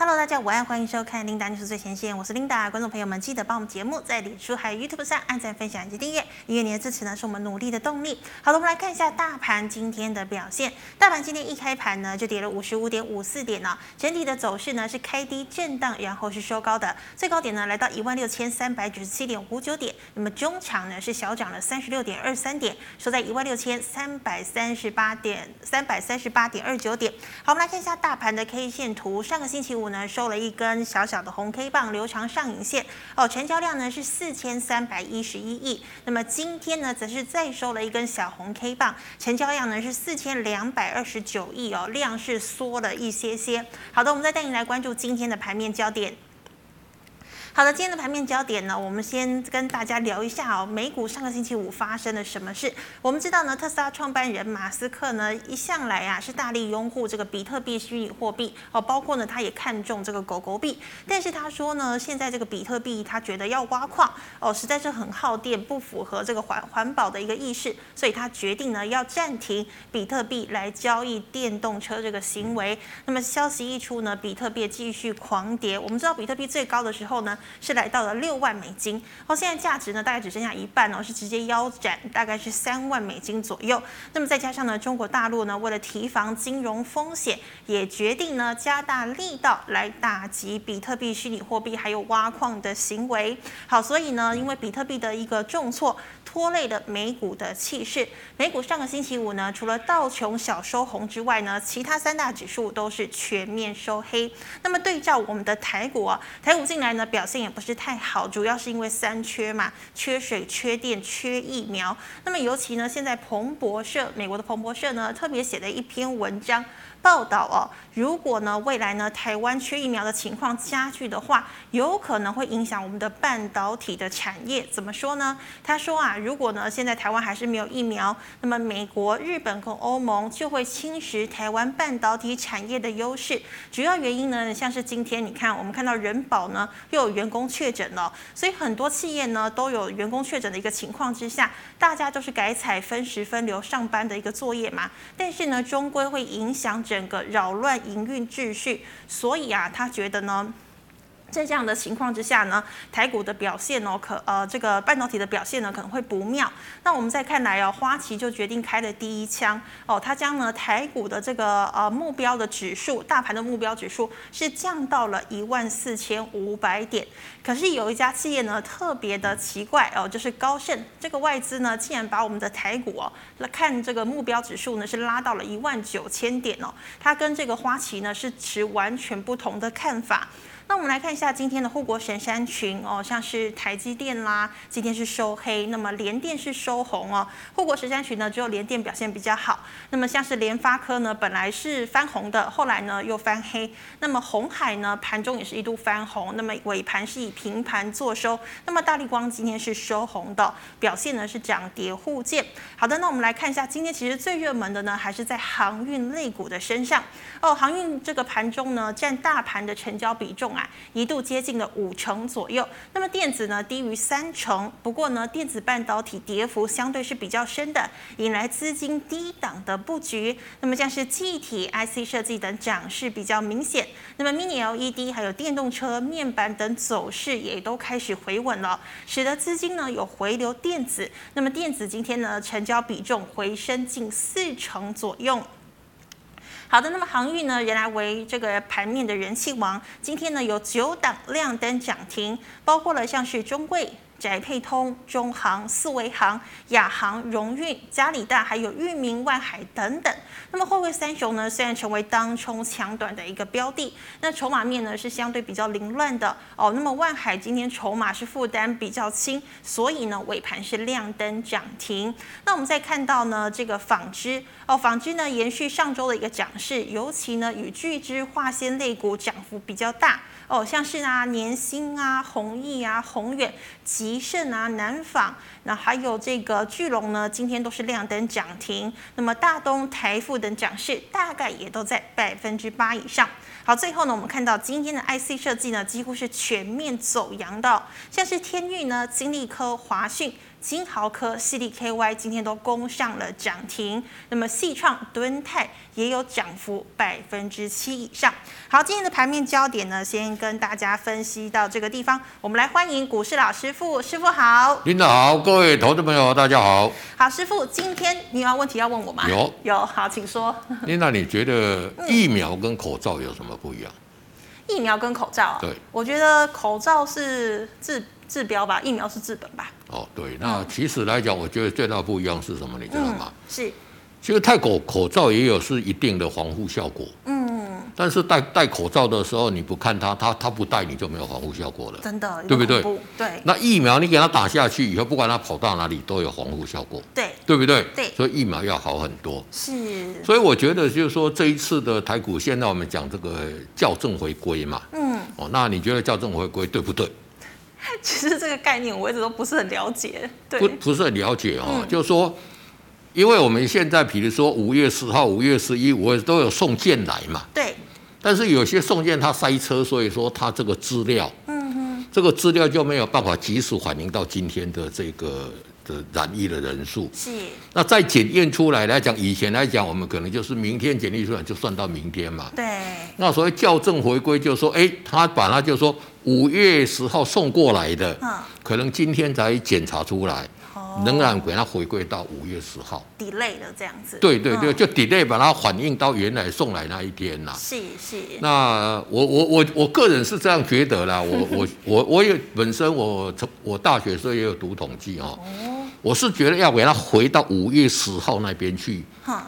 Hello，大家午安，欢迎收看《琳达 News 最前线》，我是琳达。观众朋友们，记得帮我们节目在脸书还有 YouTube 上按赞、分享以及订阅，因为你的支持呢是我们努力的动力。好的，我们来看一下大盘今天的表现。大盘今天一开盘呢就跌了五十五点五四点呢，整体的走势呢是开低震荡，然后是收高的，最高点呢来到一万六千三百九十七点五九点。那么中场呢是小涨了三十六点二三点，收在一万六千三百三十八点三百三十八点二九点。好，我们来看一下大盘的 K 线图，上个星期五。呢收了一根小小的红 K 棒，留长上影线哦，成交量呢是四千三百一十一亿。那么今天呢，则是再收了一根小红 K 棒，成交量呢是四千两百二十九亿哦，量是缩了一些些。好的，我们再带你来关注今天的盘面焦点。好的，今天的盘面焦点呢，我们先跟大家聊一下哦，美股上个星期五发生了什么事？我们知道呢，特斯拉创办人马斯克呢，一向来啊是大力拥护这个比特币虚拟货币哦，包括呢，他也看中这个狗狗币，但是他说呢，现在这个比特币他觉得要挖矿哦，实在是很耗电，不符合这个环环保的一个意识，所以他决定呢要暂停比特币来交易电动车这个行为。那么消息一出呢，比特币继续狂跌。我们知道比特币最高的时候呢。是来到了六万美金，哦，现在价值呢大概只剩下一半哦，是直接腰斩，大概是三万美金左右。那么再加上呢，中国大陆呢为了提防金融风险，也决定呢加大力道来打击比特币、虚拟货币还有挖矿的行为。好，所以呢，因为比特币的一个重挫。拖累了美股的气势。美股上个星期五呢，除了道琼小收红之外呢，其他三大指数都是全面收黑。那么对照我们的台股啊，台股近来呢表现也不是太好，主要是因为三缺嘛，缺水、缺电、缺疫苗。那么尤其呢，现在彭博社，美国的彭博社呢，特别写了一篇文章。报道哦，如果呢未来呢台湾缺疫苗的情况加剧的话，有可能会影响我们的半导体的产业。怎么说呢？他说啊，如果呢现在台湾还是没有疫苗，那么美国、日本和欧盟就会侵蚀台湾半导体产业的优势。主要原因呢，像是今天你看，我们看到人保呢又有员工确诊了，所以很多企业呢都有员工确诊的一个情况之下，大家都是改采分时分流上班的一个作业嘛。但是呢，终归会影响。整个扰乱营运秩序，所以啊，他觉得呢。在这样的情况之下呢，台股的表现哦，可呃这个半导体的表现呢可能会不妙。那我们再看来哦，花旗就决定开了第一枪哦，它将呢台股的这个呃目标的指数，大盘的目标指数是降到了一万四千五百点。可是有一家企业呢特别的奇怪哦，就是高盛这个外资呢竟然把我们的台股哦来看这个目标指数呢是拉到了一万九千点哦，它跟这个花旗呢是持完全不同的看法。那我们来看一下今天的护国神山群哦，像是台积电啦，今天是收黑，那么联电是收红哦。护国神山群呢，只有联电表现比较好。那么像是联发科呢，本来是翻红的，后来呢又翻黑。那么红海呢，盘中也是一度翻红，那么尾盘是以平盘作收。那么大立光今天是收红的，表现呢是涨跌互见。好的，那我们来看一下今天其实最热门的呢，还是在航运类股的身上哦。航运这个盘中呢，占大盘的成交比重。一度接近了五成左右，那么电子呢低于三成，不过呢电子半导体跌幅相对是比较深的，引来资金低档的布局。那么像是气体、IC 设计等涨势比较明显，那么 Mini LED 还有电动车面板等走势也都开始回稳了，使得资金呢有回流电子。那么电子今天呢成交比重回升近四成左右。好的，那么航运呢，原来为这个盘面的人气王，今天呢有九档亮灯涨停，包括了像是中贵。宅配通、中航、四维航、亚航、荣运、嘉里大，还有裕民、万海等等。那么货柜三雄呢，虽然成为当冲抢短的一个标的，那筹码面呢是相对比较凌乱的哦。那么万海今天筹码是负担比较轻，所以呢尾盘是亮灯涨停。那我们再看到呢这个纺织哦，纺织呢延续上周的一个涨势，尤其呢与巨织化纤类股涨幅比较大。哦，像是啊，年薪啊，弘毅啊，宏远、吉盛啊，南纺，那还有这个巨龙呢，今天都是亮灯涨停。那么大东、台富等涨势大概也都在百分之八以上。好，最后呢，我们看到今天的 IC 设计呢，几乎是全面走阳的，像是天钰呢、金丽科、华讯。金豪科、CDKY 今天都攻上了涨停，那么细创、敦泰也有涨幅百分之七以上。好，今天的盘面焦点呢，先跟大家分析到这个地方。我们来欢迎股市老师傅，师傅好。领导好，各位投资朋友大家好。好，师傅，今天你有问题要问我吗？有有，好，请说。领导，你觉得疫苗跟口罩有什么不一样？疫苗跟口罩，啊对，我觉得口罩是治治标吧，疫苗是治本吧。哦，对，那其实来讲，我觉得最大不一样是什么？你知道吗？嗯、是，其实戴口口罩也有是一定的防护效果。嗯。但是戴戴口罩的时候，你不看它，它它不戴，你就没有防护效果了。真的，对不对？对。那疫苗你给它打下去以后，不管它跑到哪里，都有防护效果。对，对不对？对。所以疫苗要好很多。是。所以我觉得就是说，这一次的台股，现在我们讲这个校正回归嘛。嗯。哦，那你觉得校正回归对不对？其实这个概念我一直都不是很了解。对。不不是很了解哦，嗯、就是说。因为我们现在，比如说五月十号、五月十一、五月都有送件来嘛。对。但是有些送件它塞车，所以说它这个资料，嗯哼，这个资料就没有办法及时反映到今天的这个的染疫的人数。是。那再检验出来来讲，以前来讲，我们可能就是明天检验出来就算到明天嘛。对。那所谓校正回归，就是说，哎，他把它就是说五月十号送过来的，嗯，可能今天才检查出来。仍然给它回归到五月十号，delay 了这样子。对对对，就 delay 把它反映到原来送来那一天呐。是是。那我我我我个人是这样觉得啦，我我我我也本身我从我大学时候也有读统计哦。哦。我是觉得要给他回到五月十号那边去，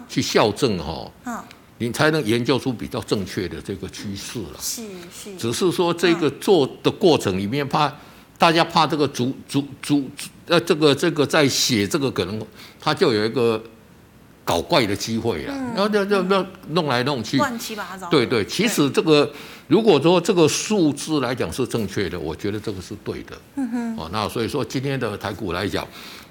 去校正哈。你才能研究出比较正确的这个趋势了。是是。只是说这个做的过程里面怕。大家怕这个主主主呃，这个这个在写这个可能他就有一个搞怪的机会啊，然后就就就弄来弄去，乱七八糟。对对，其实这个如果说这个数字来讲是正确的，我觉得这个是对的。嗯哼。哦，那所以说今天的台股来讲。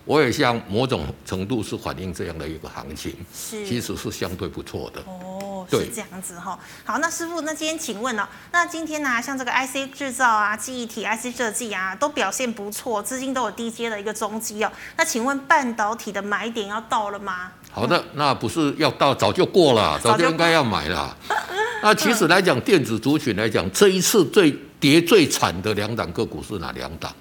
我也像某种程度是反映这样的一个行情，是其实是相对不错的哦，对是这样子哈。好，那师傅，那今天请问了，那今天呢、啊，像这个 IC 制造啊、记忆体、IC 设计啊，都表现不错，资金都有低阶的一个中基哦。那请问半导体的买点要到了吗？好的，那不是要到，早就过了，早就应该要买了。那其实来讲，电子族群来讲，这一次最跌最惨的两档个股是哪两档？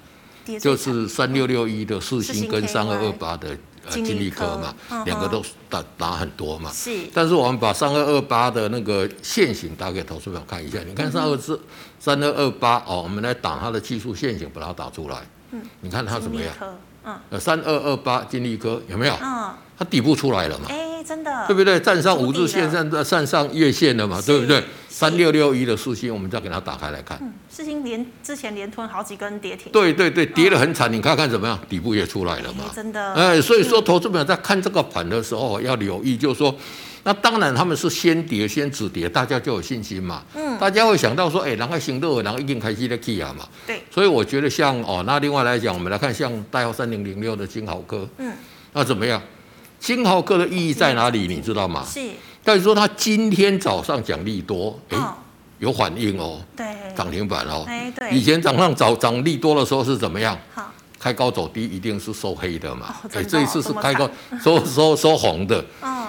就是三六六一的四星跟三二二八的呃金利科嘛，两个都打打很多嘛。是。但是我们把三二二八的那个线型打给投资者看一下，你看三二四三二二八哦，我们来打它的技术线型，把它打出来。嗯。你看它怎么样？嗯。呃，三二二八金利科有没有？嗯。它底部出来了嘛？哎，真的。对不对？站上五日线，站站上月线了嘛？对不对？三六六一的四星，我们再给它打开来看。嗯，四星连之前连吞好几根跌停。对对对，跌得很惨，你看看怎么样？底部也出来了嘛？真的。哎，所以说，投资者在看这个盘的时候要留意，就是说，那当然他们是先跌先止跌，大家就有信心嘛。嗯。大家会想到说，哎，然后行动，然后一定开始的 key 啊嘛。对。所以我觉得像哦，那另外来讲，我们来看像代号三零零六的金豪科。嗯。那怎么样？晶豪科的意义在哪里？你知道吗？是。但是说他今天早上讲利多，哎，有反应哦，对，涨停板哦，哎，对，以前早上涨涨利多的时候是怎么样？好，开高走低，一定是收黑的嘛，哎，这一次是开高收收收红的，嗯。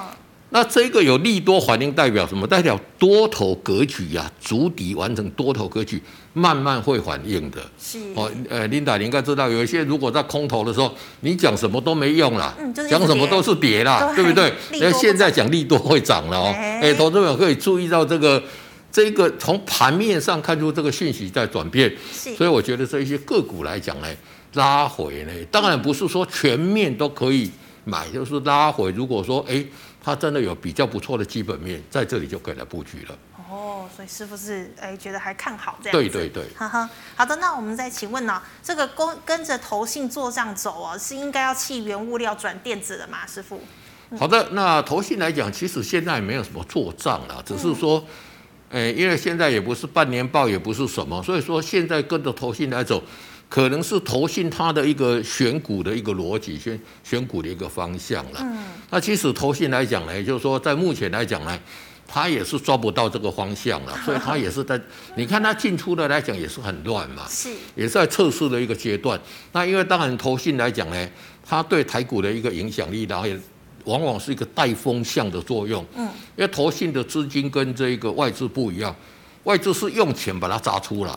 那这个有利多反应代表什么？代表多头格局呀、啊，筑底完成多头格局，慢慢会反应的。是哦，呃，琳达，你应该知道，有一些如果在空头的时候，你讲什么都没用了，讲、嗯就是、什么都是跌啦，对，对不对？那现在讲利多会涨了哦。哎、欸，投资者可以注意到这个，这个从盘面上看出这个讯息在转变。所以我觉得这一些个股来讲呢，拉回呢，当然不是说全面都可以买，就是拉回。如果说哎。它真的有比较不错的基本面，在这里就可以来布局了。哦，所以师傅是哎觉得还看好这样。对对对。哈哈，好的，那我们再请问呢、哦，这个跟跟着投信做账走哦，是应该要弃原物料转电子的吗？师傅？嗯、好的，那投信来讲，其实现在没有什么做账了，只是说，哎、嗯，因为现在也不是半年报，也不是什么，所以说现在跟着投信来走。可能是投信它的一个选股的一个逻辑，选选股的一个方向了。嗯，那其实投信来讲呢，也就是说在目前来讲呢，它也是抓不到这个方向了，所以他也是在，你看他进出的来讲也是很乱嘛，是，也是在测试的一个阶段。那因为当然投信来讲呢。它对台股的一个影响力，然后也往往是一个带风向的作用。嗯，因为投信的资金跟这个外资不一样，外资是用钱把它砸出来，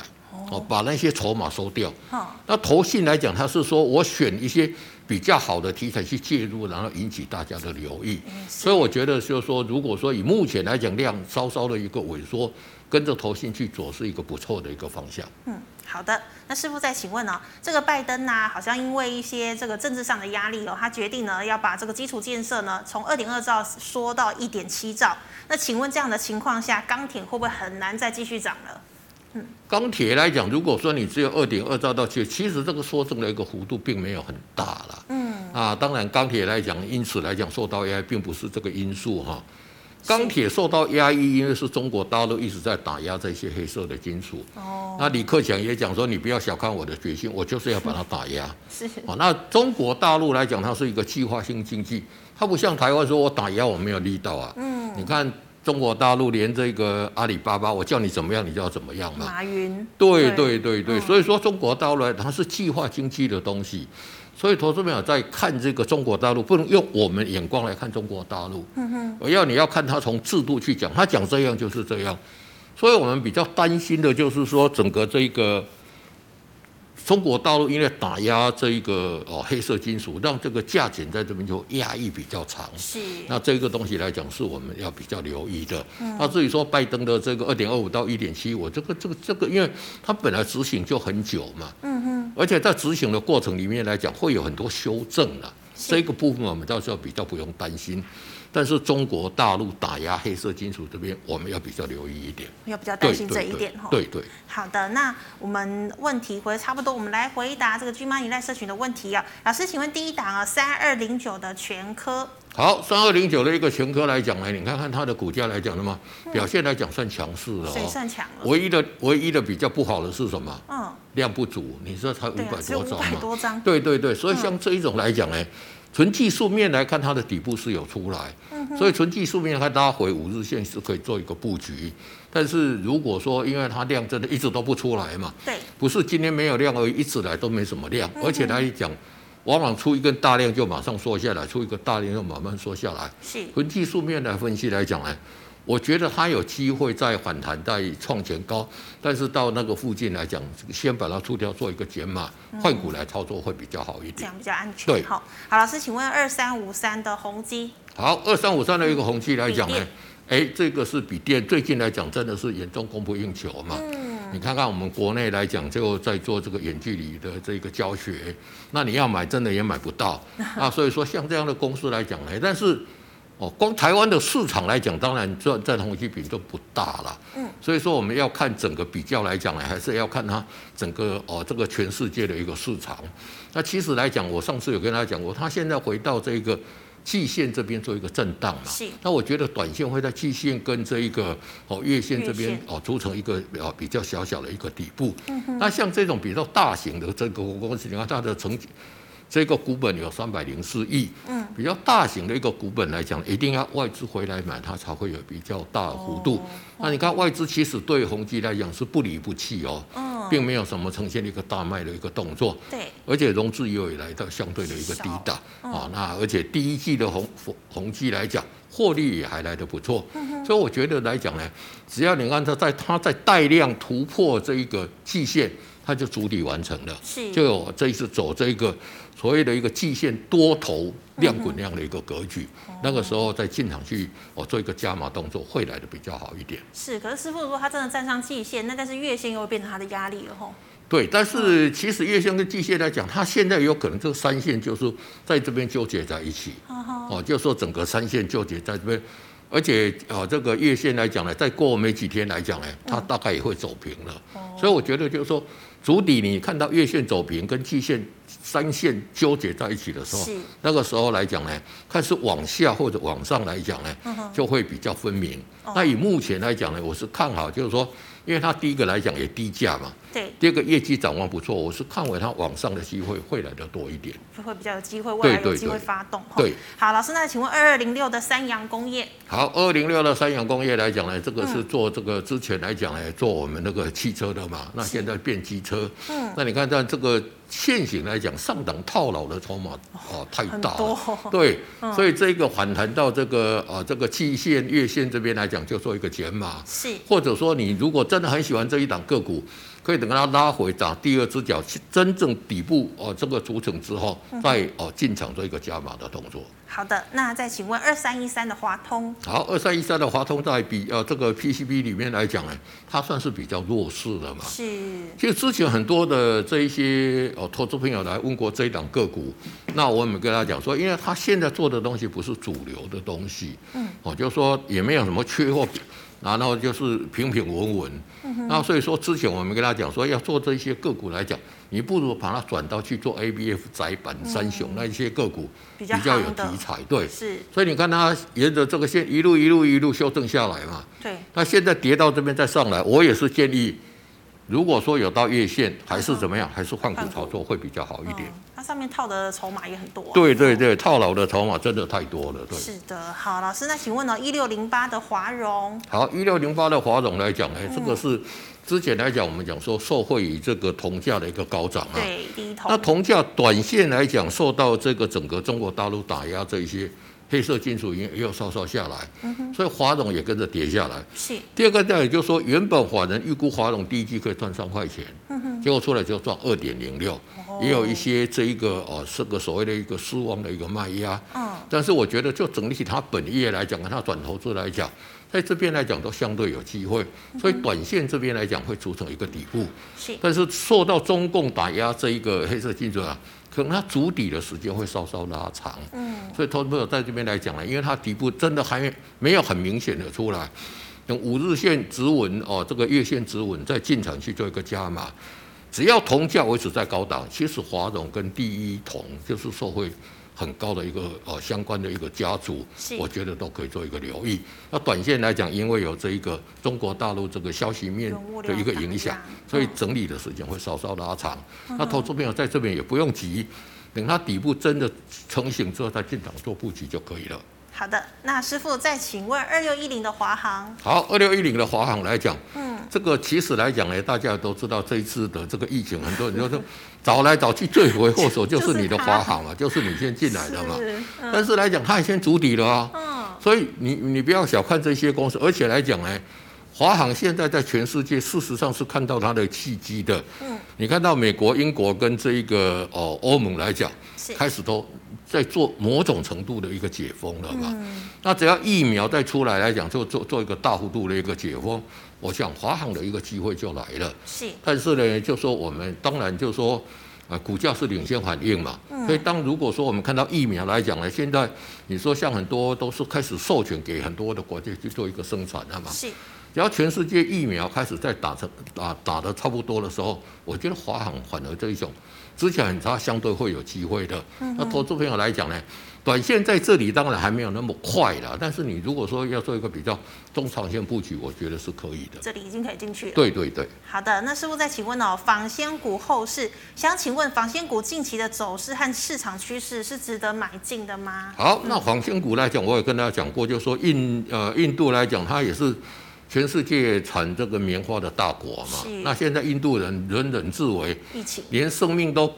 哦，把那些筹码收掉。好，那投信来讲，它是说我选一些比较好的题材去介入，然后引起大家的留意。所以我觉得就是说，如果说以目前来讲量稍稍的一个萎缩，跟着投信去做是一个不错的一个方向。嗯。好的，那师傅再请问哦，这个拜登呢、啊，好像因为一些这个政治上的压力哦，他决定呢要把这个基础建设呢从二点二兆缩到一点七兆。那请问这样的情况下，钢铁会不会很难再继续涨了？嗯，钢铁来讲，如果说你只有二点二兆到七，其实这个缩增的一个幅度并没有很大了。嗯，啊，当然钢铁来讲，因此来讲受到 AI 并不是这个因素哈。钢铁受到压抑，因为是中国大陆一直在打压这些黑色的金属。哦。那李克强也讲说，你不要小看我的决心，我就是要把它打压。是。哦，那中国大陆来讲，它是一个计划性经济，它不像台湾说我打压我没有力道啊。嗯。你看中国大陆连这个阿里巴巴，我叫你怎么样，你就要怎么样嘛。马云。对对对对，所以说中国大陆它是计划经济的东西。所以，投资朋友在看这个中国大陆，不能用我们眼光来看中国大陆。嗯哼。我要你要看他从制度去讲，他讲这样就是这样。所以我们比较担心的就是说，整个这个。中国大陆因为打压这一个哦黑色金属，让这个价钱在这边就压抑比较长。是。那这个东西来讲，是我们要比较留意的。嗯。那至于说拜登的这个二点二五到一点七，我这个这个这个，因为它本来执行就很久嘛。嗯哼。而且在执行的过程里面来讲，会有很多修正了。这个部分我们到时候比较不用担心。但是中国大陆打压黑色金属这边，我们要比较留意一点，要比较担心这一点哈。对对，对。好的，那我们问题回差不多，我们来回答这个 GMoney 赖社群的问题啊。老师，请问第一档啊，三二零九的全科。好，三二零九的一个全科来讲呢，你看看它的股价来讲的嘛，表现来讲算强势的哦。算强了。唯一的唯一的比较不好的是什么？嗯。量不足，你说才五百多张嘛？五百多张。对对对，所以像这一种来讲呢。纯技术面来看，它的底部是有出来，所以纯技术面来看，拉回五日线是可以做一个布局。但是如果说，因为它量真的一直都不出来嘛，对，不是今天没有量而已，一直来都没什么量，而且来讲，往往出一根大量就马上缩下来，出一个大量就慢慢缩下来。是，纯技术面来分析来讲呢。我觉得它有机会再反弹，再创前高，但是到那个附近来讲，先把它出掉，做一个减码，换股来操作会比较好一点，这样比较安全。对，好，好，老师，请问二三五三的宏基。好，二三五三的一个宏基来讲呢，哎，这个是比电，最近来讲真的是严重供不应求嘛。嗯。你看看我们国内来讲，就在做这个远距离的这个教学，那你要买真的也买不到 啊。所以说像这样的公司来讲呢，但是。哦，光台湾的市场来讲，当然占占宏碁比都不大了。嗯，所以说我们要看整个比较来讲呢，还是要看它整个哦这个全世界的一个市场。那其实来讲，我上次有跟大家讲过，它现在回到这个季线这边做一个震荡嘛。是。那我觉得短线会在季线跟这一个哦月线这边哦组成一个哦比较小小的一个底部。嗯哼。那像这种比较大型的这个公司，你看它的成绩。这个股本有三百零四亿，嗯，比较大型的一个股本来讲，一定要外资回来买，它才会有比较大的幅度。那你看外资其实对宏基来讲是不离不弃哦，并没有什么呈现一个大卖的一个动作，对，而且融资也有来到相对的一个低档。啊。那而且第一季的宏宏基来讲，获利也还来得不错，所以我觉得来讲呢，只要你按照在它在带量突破这一个季线，它就主体完成了，是，就有这一次走这一个。所谓的一个季线多头量滚量的一个格局，嗯、那个时候再进场去哦做一个加码动作，会来的比较好一点。是，可是师傅如果他真的站上季线，那但是月线又会变成他的压力了吼。对，但是其实月线跟季线来讲，它现在有可能这个三线就是在这边纠结在一起。哦，就说整个三线纠结在这边，而且哦这个月线来讲呢，再过没几天来讲呢，它大概也会走平了。所以我觉得就是说。主底，你看到月线走平，跟季线、三线纠结在一起的时候，那个时候来讲呢，看是往下或者往上来讲呢，就会比较分明。那以目前来讲呢，我是看好，就是说。因为它第一个来讲也低价嘛，对。第二个业绩展望不错，我是看为它往上的机会会来的多一点，就会比较有机会，未来有机会发动。对，好，老师，那请问二二零六的三洋工业。好，二二零六的三洋工业来讲呢，这个是做这个之前来讲呢，做我们那个汽车的嘛，那现在变机车。嗯。那你看，在这个。现行来讲，上档套牢的筹码哦太大了，对，所以这个反弹到这个啊这个季线、月线这边来讲，就做一个减码，是，或者说你如果真的很喜欢这一档个股。可以等它拉回打第二只脚，真正底部哦，这个组成之后，再哦进场做一个加码的动作。好的，那再请问二三一三的华通。好，二三一三的华通在比呃这个 PCB 里面来讲呢，它算是比较弱势的嘛。是。其实之前很多的这一些哦投资朋友来问过这一档个股，那我们跟他讲说，因为他现在做的东西不是主流的东西，嗯，哦，就是说也没有什么缺货。然后就是平平稳稳，那所以说之前我们跟他讲说要做这些个股来讲，你不如把它转到去做 ABF 窄板三雄那一些个股比较有题材，对，是。所以你看它沿着这个线一路一路一路修正下来嘛，对。那现在跌到这边再上来，我也是建议。如果说有到月线，还是怎么样，还是换股操作会比较好一点。它上面套的筹码也很多。对对对，套牢的筹码真的太多了。对。是的，好，老师，那请问呢，一六零八的华融。好，一六零八的华融来讲，哎，这个是之前来讲，我们讲说受惠于这个铜价的一个高涨啊。对，第一铜。那铜价短线来讲，受到这个整个中国大陆打压这一些。黑色金属也又稍稍下来，所以华融也跟着跌下来。是。第二个点，也就是说，原本法人预估华融第一季可以赚三块钱，结果出来就赚二点零六，也有一些这一个哦，是个所谓的一个失望的一个卖压。但是我觉得，就整体它本业来讲，跟它转投资来讲，在这边来讲都相对有机会，所以短线这边来讲会组成一个底部。是。但是受到中共打压这一个黑色金属啊。可能它筑底的时间会稍稍拉长，嗯，所以投资朋友在这边来讲呢，因为它底部真的还没有很明显的出来，等五日线止稳哦，这个月线止稳，再进场去做一个加码，只要铜价维持在高档，其实华融跟第一铜就是受惠。很高的一个呃相关的一个家族，我觉得都可以做一个留意。那短线来讲，因为有这一个中国大陆这个消息面的一个影响，所以整理的时间会稍稍拉长。那投资朋友在这边也不用急，等它底部真的成型之后再进场做布局就可以了。好的，那师傅再请问二六一零的华航。好，二六一零的华航来讲，嗯，这个其实来讲呢，大家都知道这一次的这个疫情，很多人就说 找来找去，罪魁祸首就是你的华航嘛，就是你先进来的嘛。嗯、但是来讲，它也先筑底了啊。嗯。所以你你不要小看这些公司，而且来讲呢，华航现在在全世界事实上是看到它的契机的。嗯。你看到美国、英国跟这一个哦欧盟来讲，开始都。在做某种程度的一个解封了嘛？嗯、那只要疫苗再出来来讲，就做做一个大幅度的一个解封，我想华航的一个机会就来了。是。但是呢，就说我们当然就说，啊，股价是领先反应嘛。嗯、所以当如果说我们看到疫苗来讲呢，现在你说像很多都是开始授权给很多的国家去做一个生产了嘛。是。只要全世界疫苗开始在打成打打的差不多的时候，我觉得华航反而这一种。之前很差，相对会有机会的。那投资朋友来讲呢，短线在这里当然还没有那么快了。但是你如果说要做一个比较中长线布局，我觉得是可以的。这里已经可以进去了。对对对。好的，那师傅再请问哦，纺纤股后市，想请问纺纤股近期的走势和市场趋势是值得买进的吗？好，那纺纤股来讲，我也跟大家讲过，就是说印呃印度来讲，它也是。全世界产这个棉花的大国嘛，那现在印度人人人自危，连生命都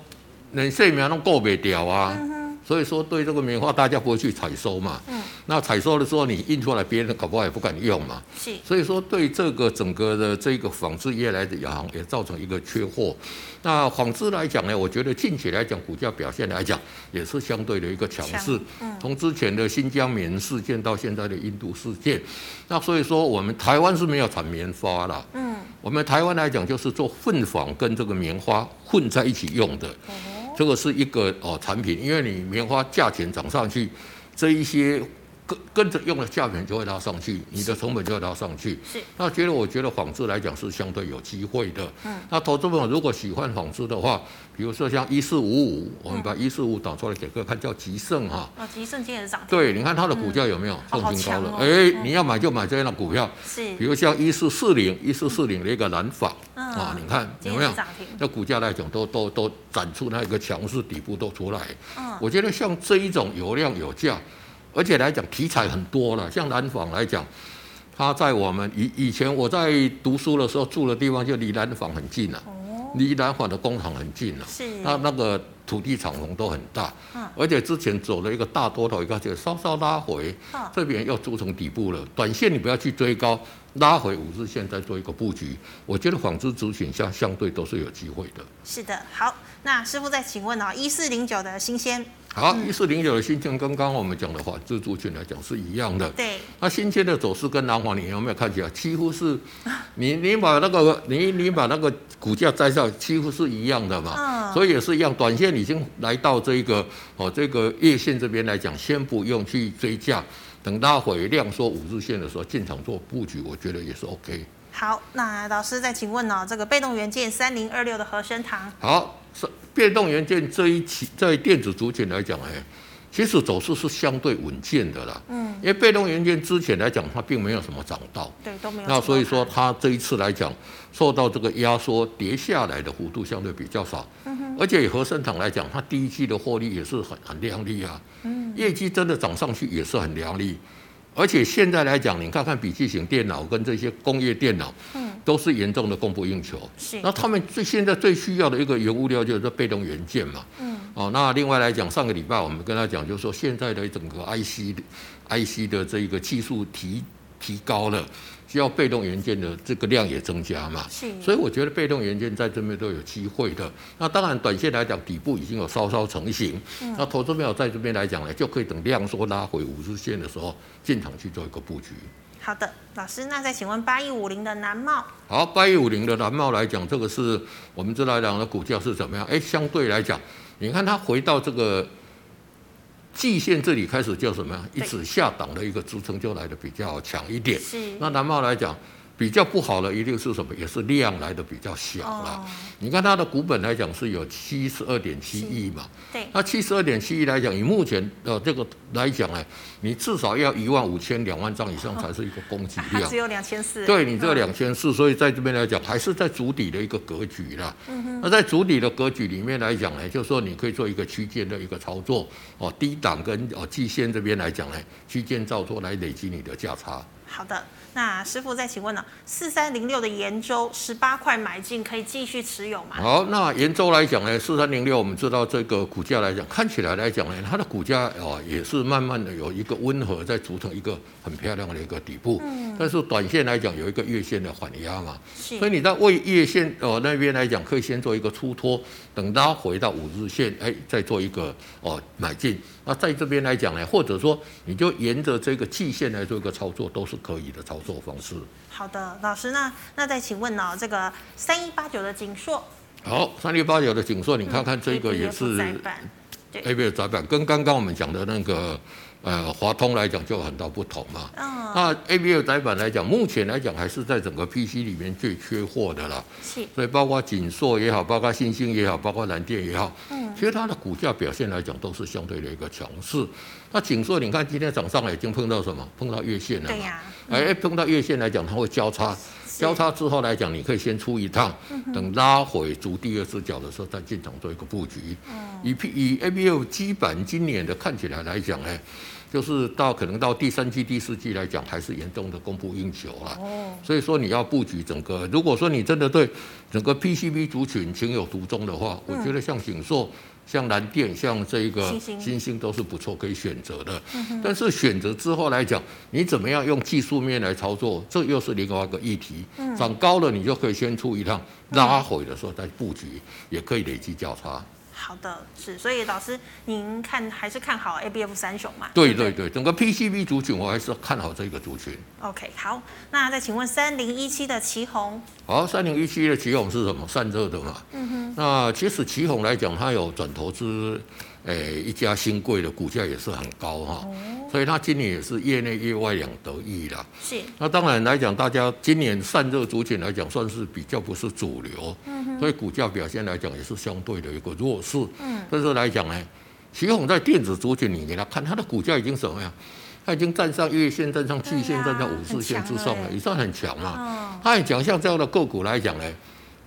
连生命都过不掉啊。所以说，对这个棉花，大家不会去采收嘛。嗯。那采收的时候，你印出来，别人搞不好也不敢用嘛。是。所以说，对这个整个的这个纺织业来讲，也造成一个缺货。那纺织来讲呢，我觉得近期来讲，股价表现来讲，也是相对的一个强势。嗯。从之前的新疆棉事件到现在的印度事件，那所以说，我们台湾是没有产棉花啦。嗯。我们台湾来讲，就是做混纺跟这个棉花混在一起用的。这个是一个哦产品，因为你棉花价钱涨上去，这一些。跟跟着用的价钱就会拉上去，你的成本就会拉上去。是，那觉得我觉得纺织来讲是相对有机会的。嗯，那投资朋友如果喜欢纺织的话，比如说像一四五五，我们把一四五导出来给各位看，叫吉盛哈。啊，吉盛今天也是涨。对，你看它的股价有没有创新高了？哎，你要买就买这样的股票。是。比如像一四四零，一四四零的一个蓝纺啊，你看有没有？那股价来讲都都都展出那一个强势底部都出来。嗯。我觉得像这一种有量有价。而且来讲题材很多了，像南纺来讲，它在我们以以前我在读书的时候住的地方就离南纺很近了。离南环的工厂很近了，是，那那个土地厂房都很大，嗯，而且之前走了一个大多头，一个就稍稍拉回，这边又筑成底部了，短线你不要去追高，拉回五日线再做一个布局，我觉得纺织族群相相对都是有机会的。是的，好，那师傅再请问啊，一四零九的新鲜。好，一四零九的新建跟刚刚我们讲的话，自族群来讲是一样的。对。那新建的走势跟南华，你有没有看起来几乎是？你你把那个你你把那个股价摘下，几乎是一样的嘛。嗯。所以也是一样，短线已经来到这一个哦这个月线这边来讲，先不用去追价，等它回量缩五日线的时候进场做布局，我觉得也是 OK。好，那老师再请问哦，这个被动元件三零二六的和生堂。好。是被动元件这一期在电子族群来讲，哎，其实走势是相对稳健的啦。嗯，因为被动元件之前来讲，它并没有什么涨到，对，都没有。那所以说，它这一次来讲，受到这个压缩跌下来的幅度相对比较少。嗯哼。而且以和生堂来讲，它第一季的获利也是很很亮丽啊。嗯。业绩真的涨上去也是很亮丽。而且现在来讲，你看看笔记型电脑跟这些工业电脑，嗯，都是严重的供不应求。是。那他们最现在最需要的一个原物料就是被动元件嘛。嗯。哦，那另外来讲，上个礼拜我们跟他讲，就是说现在的整个 IC 的 IC 的这一个技术提提高了。需要被动元件的这个量也增加嘛，是，所以我觉得被动元件在这边都有机会的。那当然，短线来讲，底部已经有稍稍成型。嗯，那投资朋友在这边来讲呢，就可以等量缩拉回五日线的时候进场去做一个布局。好的，老师，那再请问八一五零的南茂。好，八一五零的南茂来讲，这个是我们知道来讲的股价是怎么样？哎，相对来讲，你看它回到这个。季线这里开始叫什么呀？一直下档的一个支撑就来的比较强一点。是。那南茂来讲。比较不好的一定是什么？也是量来的比较小了。Oh. 你看它的股本来讲是有七十二点七亿嘛？对。那七十二点七亿来讲，以目前的这个来讲呢，你至少要一万五千两万张以上才是一个供给量。只有两千四。对，你只有两千四，所以在这边来讲还是在主底的一个格局啦。嗯哼。那在主底的格局里面来讲呢，就是说你可以做一个区间的一个操作哦，低档跟哦季线这边来讲呢，区间操作来累积你的价差。好的。那师傅再请问呢？四三零六的延州十八块买进，可以继续持有吗？好，那延州来讲呢，四三零六我们知道这个股价来讲，看起来来讲呢，它的股价哦也是慢慢的有一个温和在组成一个很漂亮的一个底部。嗯。但是短线来讲有一个月线的缓压嘛，是。所以你在为月线哦那边来讲，可以先做一个出脱，等它回到五日线，哎，再做一个哦买进。那在这边来讲呢，或者说你就沿着这个季线来做一个操作，都是可以的操作。做方式。好的，老师，那那再请问呢、哦？这个三一八九的景硕，好，三一八九的景硕，你看看这个也是 A B F 载板，跟刚刚我们讲的那个。呃，华通来讲就有很大不同嘛。嗯。那 ABF 载板来讲，目前来讲还是在整个 PC 里面最缺货的啦。是。所以包括景硕也好，包括星星也好，包括蓝电也好，嗯，其实它的股价表现来讲都是相对的一个强势。那景硕，你看今天早上已经碰到什么？碰到月线了。对呀、啊。哎、嗯，碰到月线来讲，它会交叉，交叉之后来讲，你可以先出一趟，等拉回足第二只脚的时候再进场做一个布局。嗯。以 P 以 ABF 基板今年的看起来来讲呢。就是到可能到第三季、第四季来讲，还是严重的供不应求啊。所以说你要布局整个，如果说你真的对整个 PCB 族群情有独钟的话，我觉得像景硕、像蓝电、像这一个星星都是不错可以选择的。但是选择之后来讲，你怎么样用技术面来操作，这又是另外一个议题。涨高了你就可以先出一趟，拉回的时候再布局，也可以累积价差。好的，是，所以老师您看还是看好 A B F 三雄嘛？对对对，整个 P C B 族群我还是看好这个族群。OK，好，那再请问三零一七的旗红。好，三零一七的旗红是什么？散热的嘛。嗯哼。那其实旗红来讲，它有转投资。诶、欸，一家新贵的股价也是很高哈，哦、所以它今年也是业内业外两得意啦。是。那当然来讲，大家今年散热族群来讲，算是比较不是主流，嗯、所以股价表现来讲也是相对的一个弱势。嗯。但是来讲呢，奇鋐在电子族群里面来看，它的股价已经什么样？它已经站上月线，站上季线，站上五日线之上了，也算很强嘛。嗯。它很强，像这样的个股来讲呢。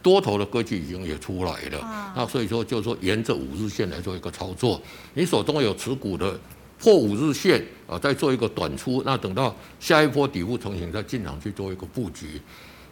多头的格局已经也出来了，那所以说就是说沿着五日线来做一个操作，你手中有持股的破五日线啊，再做一个短出，那等到下一波底部成型再进场去做一个布局。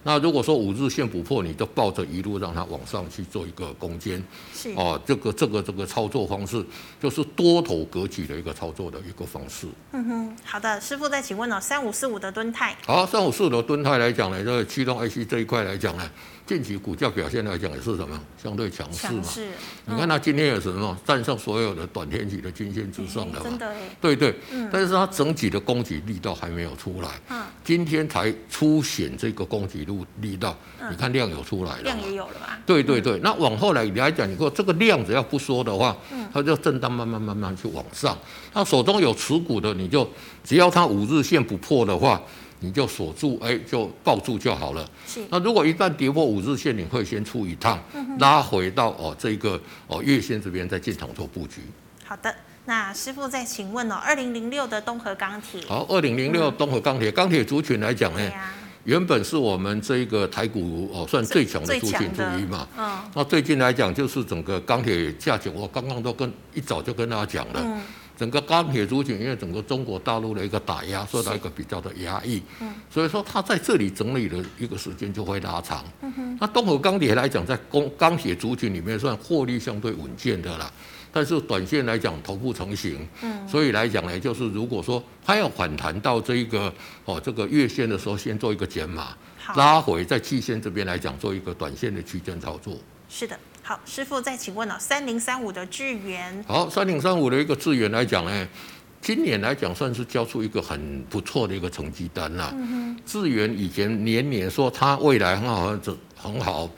那如果说五日线不破，你就抱着一路让它往上去做一个攻坚。是哦，这个这个这个操作方式就是多头格局的一个操作的一个方式。嗯哼，好的，师傅再请问哦，三五四五的吨泰。好，三五四五的吨泰来讲呢，这个驱动 IC 这一块来讲呢。近期股价表现来讲也是什么相对强势嘛？是，你看它今天有什么站上所有的短天期的均线之上的嘛？真的对对，但是它整体的供给力道还没有出来。嗯。今天才凸显这个供给力力道，你看量有出来了。量也有了吧？对对对，那往后来来讲，你说这个量只要不说的话，它就震荡慢慢慢慢去往上。那手中有持股的，你就只要它五日线不破的话。你就锁住，哎，就抱住就好了。是。那如果一旦跌破五日线，你会先出一趟，嗯、拉回到哦这个哦月线这边再进场做布局。好的，那师傅再请问哦，二零零六的东河钢铁。好，二零零六东河钢铁，钢铁族群来讲呢，啊、原本是我们这个台股哦算最强的族群之一嘛。嗯。那最近来讲，就是整个钢铁价钱，我刚刚都跟一早就跟大家讲了。嗯整个钢铁族群，因为整个中国大陆的一个打压，受到一个比较的压抑，嗯，所以说它在这里整理的一个时间就会拉长。那东和钢铁来讲，在钢钢铁族群里面算获利相对稳健的啦，但是短线来讲头部成型，嗯，所以来讲呢，就是如果说它要反弹到这一个哦这个月线的时候，先做一个减码，拉回在季线这边来讲做一个短线的区间操作。是的。好，师傅再请问哦，三零三五的智源。好，三零三五的一个智源来讲呢，今年来讲算是交出一个很不错的一个成绩单了。嗯哼。智源以前年年说它未来很好，很很好。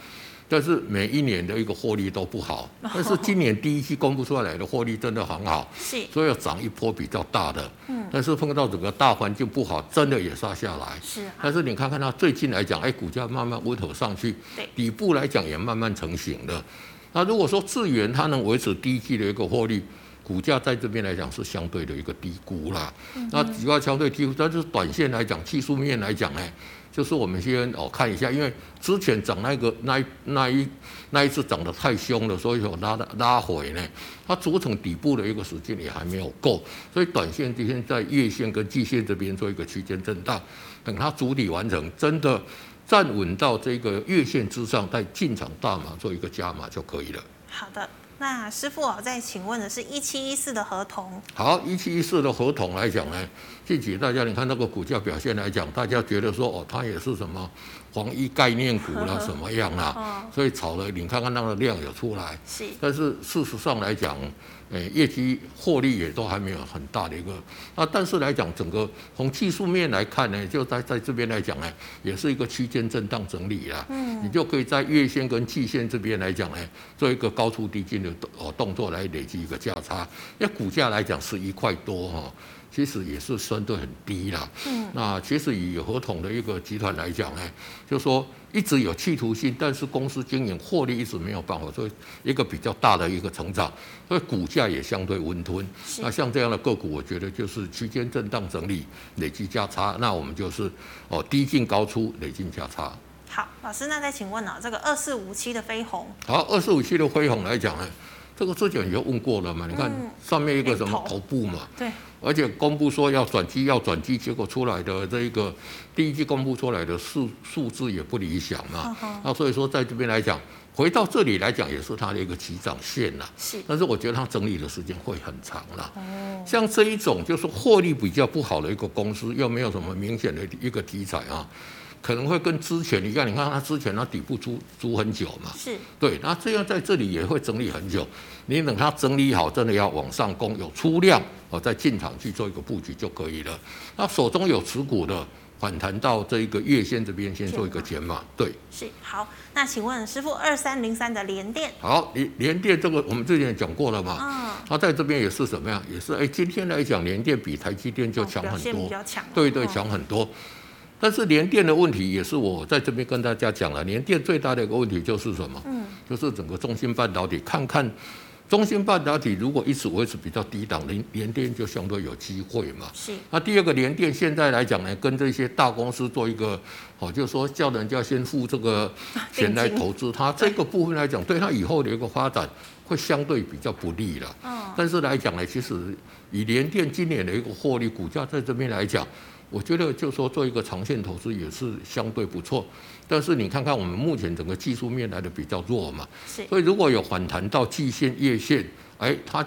但是每一年的一个获利都不好，但是今年第一季公布出来的获利真的很好，是，所以要涨一波比较大的，嗯，但是碰到整个大环境不好，真的也杀下来，是，但是你看看它最近来讲，哎，股价慢慢温头上去，对，底部来讲也慢慢成型了。那如果说智原它能维持第一季的一个获利，股价在这边来讲是相对的一个低估啦，那主要相对低估，但是短线来讲，技术面来讲呢？就是我们先哦看一下，因为之前涨那个那一那一那一次涨得太凶了，所以说拉拉回呢，它组成底部的一个时间也还没有够，所以短线今天在月线跟季线这边做一个区间震荡，等它主底完成，真的站稳到这个月线之上，再进场大码做一个加码就可以了。好的。那师傅，我再请问的是一七一四的合同。好，一七一四的合同来讲呢，近期大家你看那个股价表现来讲，大家觉得说哦，它也是什么黄衣概念股啦，什么样啦，所以炒了，你看看那个量有出来。是。但是事实上来讲。诶，业绩获利也都还没有很大的一个，啊但是来讲，整个从技术面来看呢，就在在这边来讲呢，也是一个区间震荡整理啦。嗯，你就可以在月线跟季线这边来讲呢，做一个高出低进的动动作来累积一个价差。因为股价来讲是一块多哈。其实也是相对很低啦。嗯，那其实以合同的一个集团来讲呢，就说一直有企图心，但是公司经营获利一直没有办法，所以一个比较大的一个成长，所以股价也相对温吞。那像这样的个股，我觉得就是区间震荡整理，累计价差，那我们就是哦低进高出，累进价差。好，老师，那再请问呢、啊，这个二四五七的飞鸿。好，二四五七的飞鸿来讲呢，这个之前也问过了嘛？你看上面一个什么头部嘛？对。而且公布说要转机，要转机，结果出来的这一个第一季公布出来的数数字也不理想嘛。那所以说在这边来讲，回到这里来讲也是它的一个起涨线了。是。但是我觉得它整理的时间会很长了。哦。像这一种就是获利比较不好的一个公司，又没有什么明显的一个题材啊。可能会跟之前一样，你看它之前它底部租租很久嘛，是对，那这样在这里也会整理很久。你等它整理好，真的要往上攻，有出量哦，再进场去做一个布局就可以了。那手中有持股的，反弹到这一个月线这边，先做一个减码。对，是好。那请问师傅，二三零三的联电，好，联联电这个我们之前讲过了嘛？嗯，它在这边也是什么样？也是哎，今天来讲，联电比台积电就强很多，比较强，对对，强很多。但是联电的问题也是我在这边跟大家讲了，联电最大的一个问题就是什么？嗯，就是整个中芯半导体，看看中芯半导体如果一直维持比较低档，联联电就相对有机会嘛。是。那第二个联电现在来讲呢，跟这些大公司做一个，哦，就是说叫人家先付这个 钱来投资，它这个部分来讲，对它以后的一个发展会相对比较不利了。嗯。但是来讲呢，其实以联电今年的一个获利股价在这边来讲。我觉得就说做一个长线投资也是相对不错。但是你看看我们目前整个技术面来的比较弱嘛，所以如果有反弹到季线、月线，哎，它。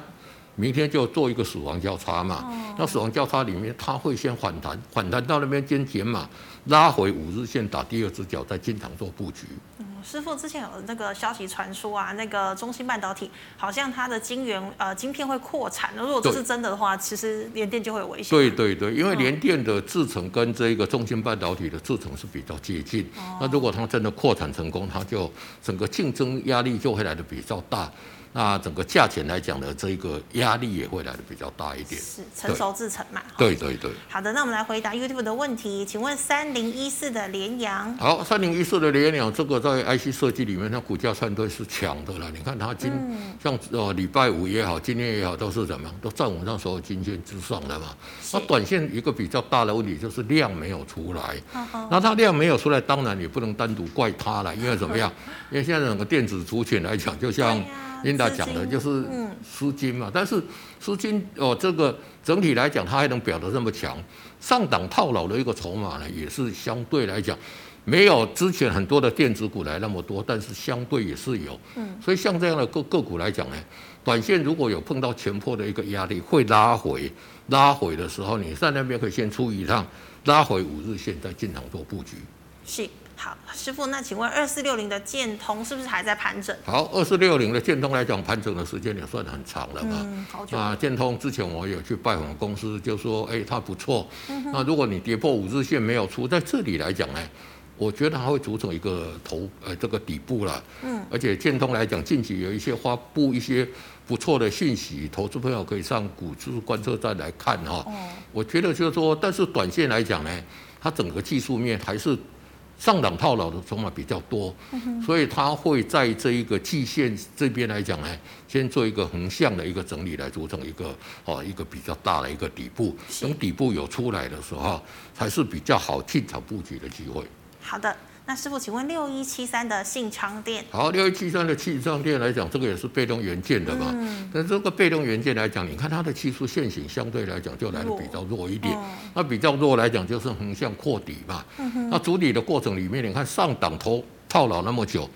明天就做一个死亡交叉嘛，哦、那死亡交叉里面，它会先反弹，反弹到那边先减码，拉回五日线打第二只脚，再进场做布局。嗯，师傅之前有那个消息传出啊，那个中芯半导体好像它的晶圆呃晶片会扩产，如果这是真的的话，其实联电就会有危险。对对对，因为联电的制程跟这个中芯半导体的制程是比较接近，哦、那如果它真的扩产成功，它就整个竞争压力就会来的比较大。那整个价钱来讲呢，这个压力也会来的比较大一点。是成熟制成嘛？对对对。好的，那我们来回答 YouTube 的问题，请问三零一四的联阳。好，三零一四的联阳，这个在 IC 设计里面，它股价相对是强的了。你看它今、嗯、像呃礼拜五也好，今天也好，都是怎么样？都站稳上所有均线之上的嘛。那短线一个比较大的问题就是量没有出来。那它量没有出来，当然也不能单独怪它了，因为怎么样？因为现在整个电子族群来讲，就像。琳达讲的就是资金嘛，但是资金哦，这个整体来讲，它还能表得这么强，上档套牢的一个筹码呢，也是相对来讲没有之前很多的电子股来那么多，但是相对也是有。嗯，所以像这样的个个股来讲呢，短线如果有碰到前破的一个压力，会拉回，拉回的时候，你在那边可以先出一趟，拉回五日线再进场做布局。是。好，师傅，那请问二四六零的建通是不是还在盘整？好，二四六零的建通来讲，盘整的时间也算很长了嘛。嗯，好久。啊，建通之前我有去拜访公司，就说，哎，它不错。嗯、那如果你跌破五日线没有出，在这里来讲呢，我觉得它会组成一个头，呃，这个底部了。嗯。而且建通来讲，近期有一些发布一些不错的信息，投资朋友可以上股市观测站来看哈。哦。我觉得就是说，但是短线来讲呢，它整个技术面还是。上档套牢的筹码比较多，所以它会在这一个季线这边来讲呢，先做一个横向的一个整理，来组成一个哦一个比较大的一个底部。等底部有出来的时候，才是比较好进场布局的机会。好的。那师傅，请问六一七三的信昌店？好，六一七三的信昌店来讲，这个也是被动元件的嘛。嗯。但这个被动元件来讲，你看它的技术线型相对来讲就来的比较弱一点。那比较弱来讲，就是横向扩底嘛。嗯。那主底的过程里面，你看上档头套牢那么久，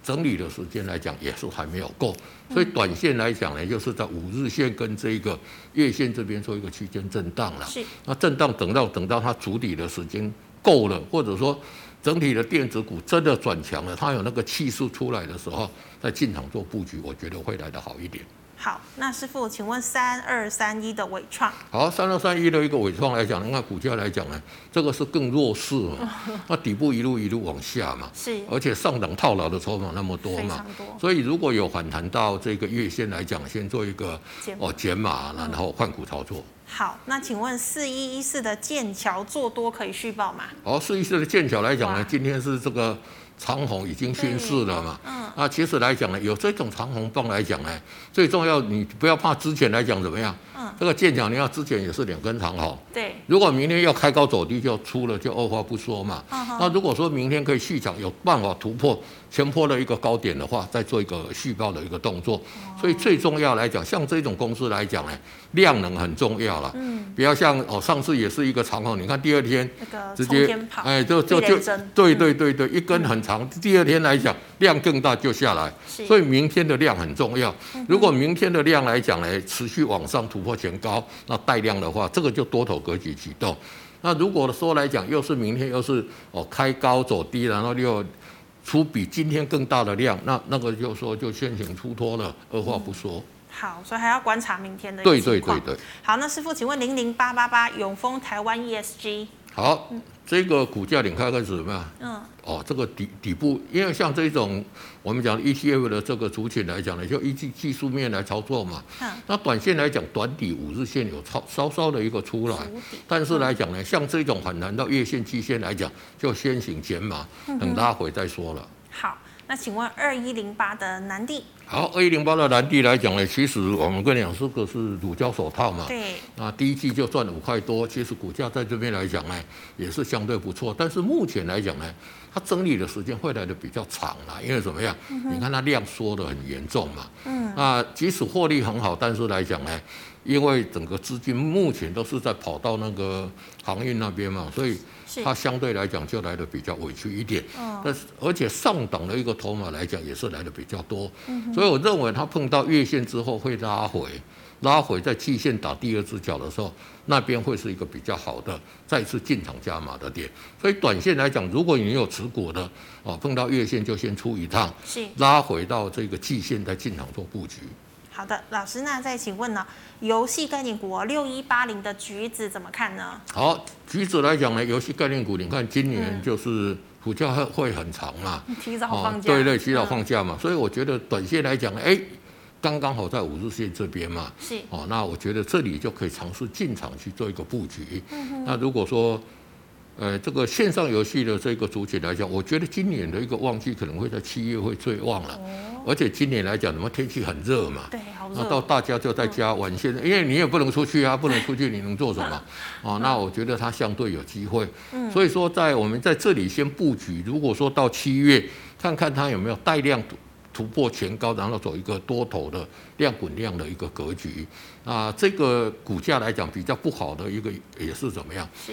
整理的时间来讲也是还没有够。所以短线来讲呢，就是在五日线跟这个月线这边做一个区间震荡了。是。那震荡等到等到它筑底的时间够了，或者说。整体的电子股真的转强了，它有那个气势出来的时候，再进场做布局，我觉得会来得好一点。好，那师傅，请问三二三一的伟创？好，三二三一的一个伟创来讲，那股价来讲呢，这个是更弱势嘛，那底部一路一路往下嘛，是，而且上档套牢的筹码那么多嘛，多，所以如果有反弹到这个月线来讲，先做一个哦减码，然后换股操作。好，那请问四一一四的剑桥做多可以续报吗？好，四一四的剑桥来讲呢，今天是这个长虹已经宣示了嘛？嗯。那其实来讲呢，有这种长虹棒来讲呢，最重要你不要怕之前来讲怎么样。嗯。这个剑桥你要之前也是两根长虹。对。如果明天要开高走低就出了，就二话不说嘛。嗯。那如果说明天可以续涨，有办法突破前坡的一个高点的话，再做一个续报的一个动作。所以最重要来讲，像这种公司来讲呢。量能很重要了，嗯，不要像哦，上次也是一个长虹，你看第二天直接哎，就就就对对对对，一根很长，第二天来讲量更大就下来，所以明天的量很重要。如果明天的量来讲呢，持续往上突破前高，那带量的话，这个就多头格局启动。那如果说来讲，又是明天又是哦开高走低，然后又出比今天更大的量，那那个就说就先行出脱了，二话不说。好，所以还要观察明天的。对对对对。好，那师傅，请问零零八八八永丰台湾 ESG。好，嗯、这个股价你看开始怎么样？嗯。哦，这个底底部，因为像这种我们讲 ETF 的这个族群来讲呢，就依据技术面来操作嘛。嗯。那短线来讲，短底五日线有超稍稍的一个出来，但是来讲呢，像这种反弹到月线、季线来讲，就先行减码，等拉回再说了。好。那请问二一零八的南地？好，二一零八的南地来讲呢，其实我们跟你讲，这个是乳胶手套嘛。对。那第一季就赚了五块多，其实股价在这边来讲呢，也是相对不错。但是目前来讲呢，它整理的时间会来的比较长了，因为怎么样？嗯、你看它量缩的很严重嘛。嗯。那即使获利很好，但是来讲呢，因为整个资金目前都是在跑到那个航运那边嘛，所以。它相对来讲就来的比较委屈一点，但是而且上档的一个筹码来讲也是来的比较多，所以我认为它碰到月线之后会拉回，拉回在季线打第二只脚的时候，那边会是一个比较好的再次进场加码的点。所以短线来讲，如果你有持股的，哦，碰到月线就先出一趟，拉回到这个季线再进场做布局。好的，老师，那再请问呢？游戏概念股六一八零的橘子怎么看呢？好，橘子来讲呢，游戏概念股，你看今年就是股价会会很长嘛，提早放假，对对，提早放假嘛，所以我觉得短线来讲，哎，刚刚好在五日线这边嘛，是哦，那我觉得这里就可以尝试进场去做一个布局。嗯那如果说呃，这个线上游戏的这个主体来讲，我觉得今年的一个旺季可能会在七月会最旺了。而且今年来讲，什么天气很热嘛？对，好热。那到大家就在家玩线，因为你也不能出去啊，不能出去，你能做什么？哦，那我觉得它相对有机会。嗯。所以说，在我们在这里先布局，如果说到七月，看看它有没有带量突突破前高，然后走一个多头的量滚量的一个格局。啊，这个股价来讲比较不好的一个也是怎么样？是。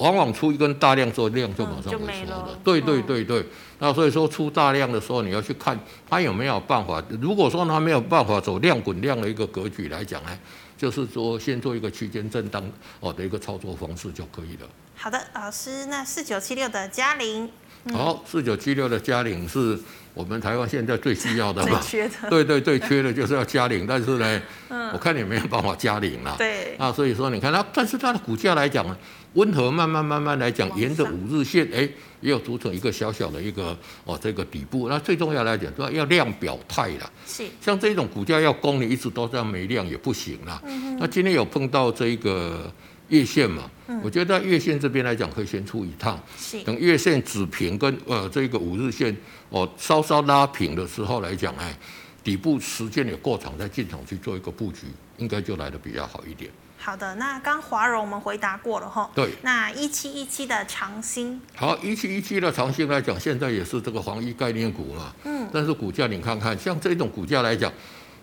往往出一根大量之后，量就马上萎缩了。对对对对，那所以说出大量的时候，你要去看它有没有办法。如果说它没有办法走量滚量的一个格局来讲呢，就是说先做一个区间震荡哦的一个操作方式就可以了。好的，老师，那四九七六的佳凌。好，四九七六的嘉陵是我们台湾现在最需要的嘛？最缺的。对 对对，缺的就是要嘉陵，但是呢，我看你没有办法嘉陵了。对。那所以说，你看它，但是它的股价来讲呢？温和慢慢慢慢来讲，沿着五日线，哎，也有组成一个小小的一个哦，这个底部。那最重要来讲，说要量表态了。是。像这种股价要攻，你一直都这样没量也不行了。嗯。那今天有碰到这个月线嘛？嗯。我觉得月线这边来讲，可以先出一趟。是。等月线止平跟呃这个五日线哦稍稍拉平的时候来讲，哎，底部时间也过长，再进场去做一个布局，应该就来的比较好一点。好的，那刚华荣我们回答过了哈。对。那一七一七的长兴。好，一七一七的长兴来讲，现在也是这个防疫概念股嘛。嗯。但是股价你看看，像这种股价来讲，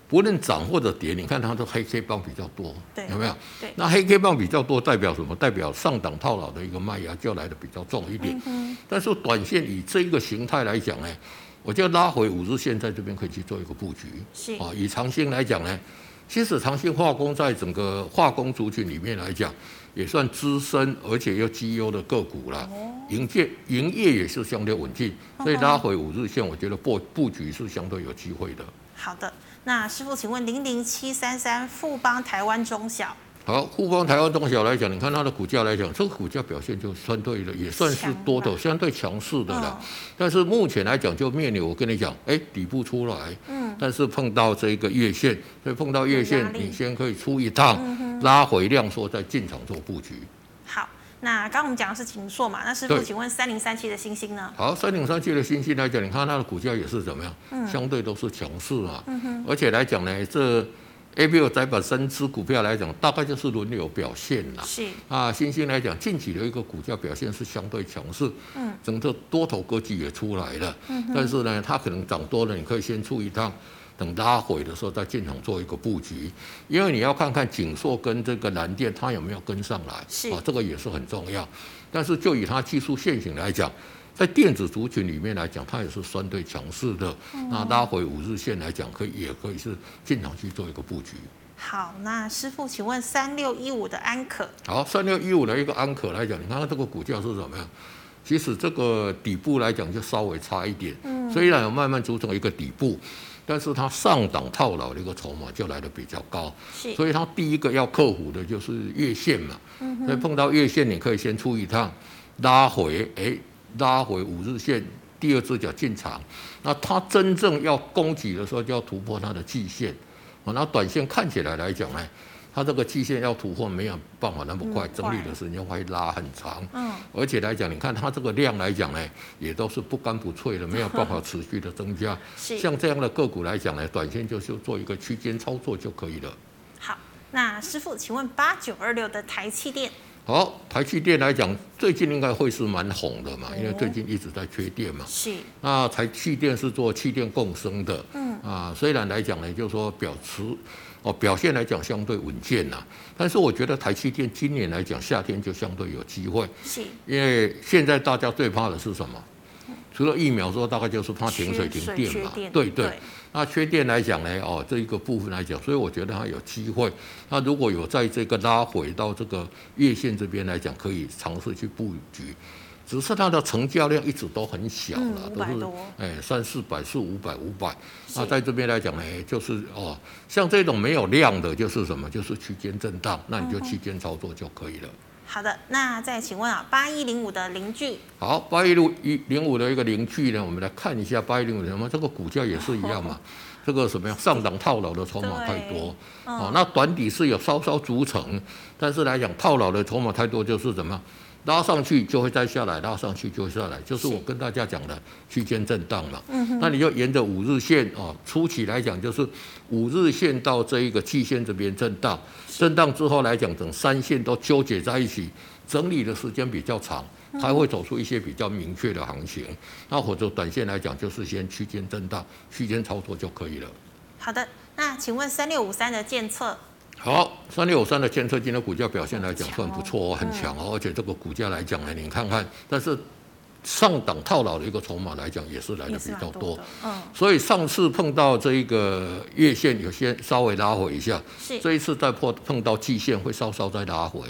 不论涨或者跌，你看它的黑 K 棒比较多，对，有没有？对。那黑 K 棒比较多，代表什么？代表上档套牢的一个卖压就来的比较重一点。嗯。但是短线以这一个形态来讲呢，我就拉回五日线，在这边可以去做一个布局。是。啊，以长兴来讲呢。其实长兴化工在整个化工族群里面来讲，也算资深而且又绩优的个股了。哦营业营业也是相对稳定，所以拉回五日线，我觉得布布局是相对有机会的。好的，那师傅，请问零零七三三富邦台湾中小。好，富邦台湾中小来讲，你看它的股价来讲，这个股价表现就相对的也算是多头，相对强势的了。但是目前来讲，就面临我跟你讲，哎，底部出来，嗯，但是碰到这个月线，所以碰到月线，你先可以出一趟，拉回量缩，再进场做布局。好，那刚刚我们讲的是景硕嘛，那师傅，请问三零三七的星星呢？好，三零三七的星星来讲，你看它的股价也是怎么样？嗯相对都是强势啊。嗯哼，而且来讲呢，这。A B O 再把三只股票来讲，大概就是轮流表现了。是啊，欣兴来讲，近期的一个股价表现是相对强势。嗯，整个多头格局也出来了。嗯，但是呢，它可能涨多了，你可以先出一趟，等拉回的时候再进场做一个布局。因为你要看看景硕跟这个南电它有没有跟上来。是啊，这个也是很重要。但是就以它技术线型来讲。在电子族群里面来讲，它也是相对强势的。那拉回五日线来讲，可以也可以是进场去做一个布局。好，那师傅，请问三六一五的安可？好，三六一五的一个安可来讲，你看它这个股价是怎么样？其实这个底部来讲就稍微差一点。嗯。虽然有慢慢组成一个底部，但是它上档套牢的一个筹码就来得比较高。所以它第一个要克服的就是月线嘛。嗯。所以碰到月线，你可以先出一趟，拉回，哎。拉回五日线，第二只脚进场，那它真正要攻击的时候，就要突破它的季线。那短线看起来来讲呢，它这个季线要突破没有办法那么快，整理的时间会拉很长。嗯，而且来讲，你看它这个量来讲呢，也都是不干不脆的，没有办法持续的增加。是像这样的个股来讲呢，短线就是做一个区间操作就可以了。好，那师傅，请问八九二六的台气电？好，台积电来讲，最近应该会是蛮红的嘛，因为最近一直在缺电嘛。是。那台积电是做气电共生的。嗯。啊，虽然来讲呢，就是说表持哦表现来讲相对稳健呐，但是我觉得台积电今年来讲夏天就相对有机会。是。因为现在大家最怕的是什么？除了疫苗之后，大概就是怕停水停电嘛。对对。对那缺电来讲呢，哦，这一个部分来讲，所以我觉得它有机会。那如果有在这个拉回到这个月线这边来讲，可以尝试去布局。只是它的成交量一直都很小了，嗯、都是哎三四百、四五百、五百。那在这边来讲呢，就是哦，像这种没有量的，就是什么，就是区间震荡，那你就区间操作就可以了。好的，那再请问啊，八一零五的邻居。好，八一零一零五的一个邻居呢，我们来看一下八一零五什么，这个股价也是一样嘛，这个什么呀上涨套牢的筹码太多，哦，那短底是有稍稍组成，但是来讲套牢的筹码太多，就是什么？拉上去就会再下来，拉上去就会下来，就是我跟大家讲的区间震荡嘛。嗯、那你就沿着五日线啊，初期来讲就是五日线到这一个季线这边震荡，震荡之后来讲，等三线都纠结在一起，整理的时间比较长，它会走出一些比较明确的行情。那或者短线来讲，就是先区间震荡、区间操作就可以了。好的，那请问三六五三的建策？好，三六五三的建策今天股价表现来讲算不错哦，很强哦，而且这个股价来讲呢，你看看，但是上档套牢的一个筹码来讲也是来的比较多，嗯，所以上次碰到这一个月线有些稍微拉回一下，是。这一次再破碰到季线会稍稍再拉回，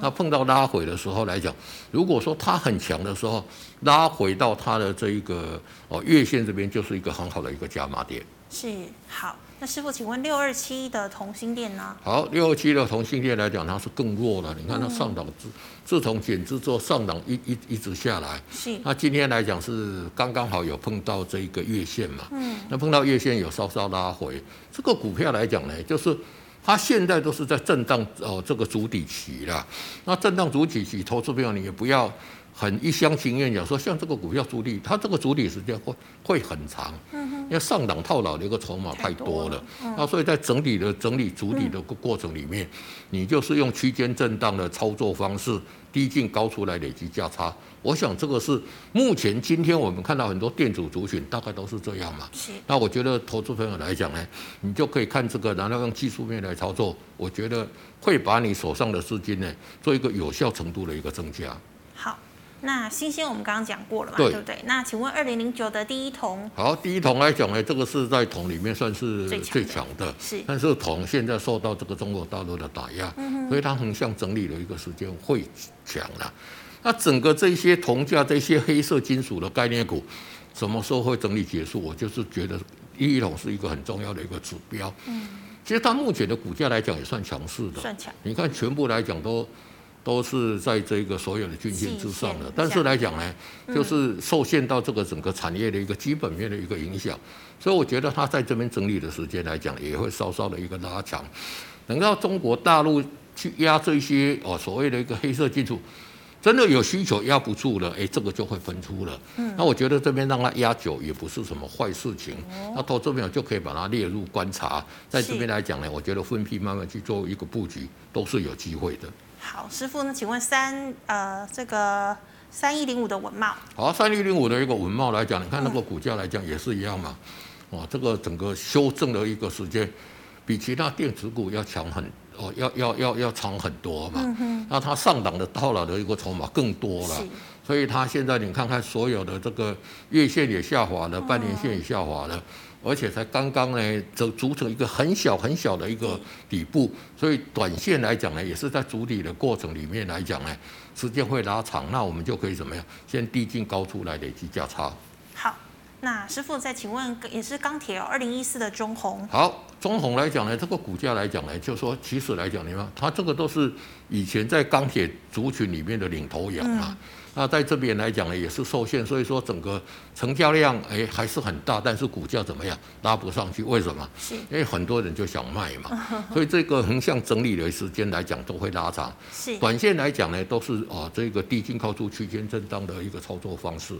那碰到拉回的时候来讲，如果说它很强的时候，拉回到它的这一个哦月线这边就是一个很好的一个加码点，是好。那师傅，请问六二七的同性恋呢？好，六二七的同性恋来讲，它是更弱了。你看它上档自自从减资之后，上档一一一直下来。是。那今天来讲是刚刚好有碰到这一个月线嘛？嗯。那碰到月线有稍稍拉回，这个股票来讲呢，就是它现在都是在震荡哦，这个主底期了。那震荡主底期，投资朋友你也不要。很一厢情愿讲说，像这个股票主力，它这个主力时间会会很长，嗯因为上档套牢的一个筹码太多了，那所以在整理的整理主力的过过程里面，你就是用区间震荡的操作方式，低进高出来累积价差。我想这个是目前今天我们看到很多店主族群大概都是这样嘛。那我觉得投资朋友来讲呢，你就可以看这个，然后用技术面来操作，我觉得会把你手上的资金呢做一个有效程度的一个增加。好。那新兴我们刚刚讲过了嘛，对，对不对？那请问二零零九的第一铜，好，第一铜来讲呢，这个是在铜里面算是最强的，是。但是铜现在受到这个中国大陆的打压，嗯、所以它横向整理的一个时间会强了。那整个这些铜价、这些黑色金属的概念股，什么时候会整理结束？我就是觉得第一桶是一个很重要的一个指标。嗯，其实它目前的股价来讲也算强势的，算强。你看全部来讲都。都是在这个所有的均线之上的，但是来讲呢，就是受限到这个整个产业的一个基本面的一个影响，所以我觉得它在这边整理的时间来讲，也会稍稍的一个拉长。等到中国大陆去压这些哦所谓的一个黑色金属，真的有需求压不住了，哎，这个就会分出了。那我觉得这边让它压久也不是什么坏事情，那投资朋友就可以把它列入观察，在这边来讲呢，我觉得分批慢慢去做一个布局都是有机会的。好，师傅呢？请问三呃，这个三一零五的稳懋。好，三一零五的一个稳懋来讲，你看那个股价来讲也是一样嘛。哦，这个整个修正的一个时间，比其他电子股要强很哦，要要要要长很多嘛。那它上档的套牢的一个筹码更多了，所以它现在你看看所有的这个月线也下滑了，半年线也下滑了。而且才刚刚呢，就组成一个很小很小的一个底部，所以短线来讲呢，也是在筑底的过程里面来讲呢，时间会拉长，那我们就可以怎么样？先低进高出来累积价差。好，那师傅再请问，也是钢铁哦，二零一四的中红。好，中红来讲呢，这个股价来讲呢，就说其实来讲，你看它这个都是以前在钢铁族群里面的领头羊嘛。嗯那在这边来讲呢，也是受限，所以说整个成交量哎还是很大，但是股价怎么样拉不上去？为什么？是因为很多人就想卖嘛，所以这个横向整理的时间来讲都会拉长。是短线来讲呢，都是啊这个低进靠出区间震荡的一个操作方式。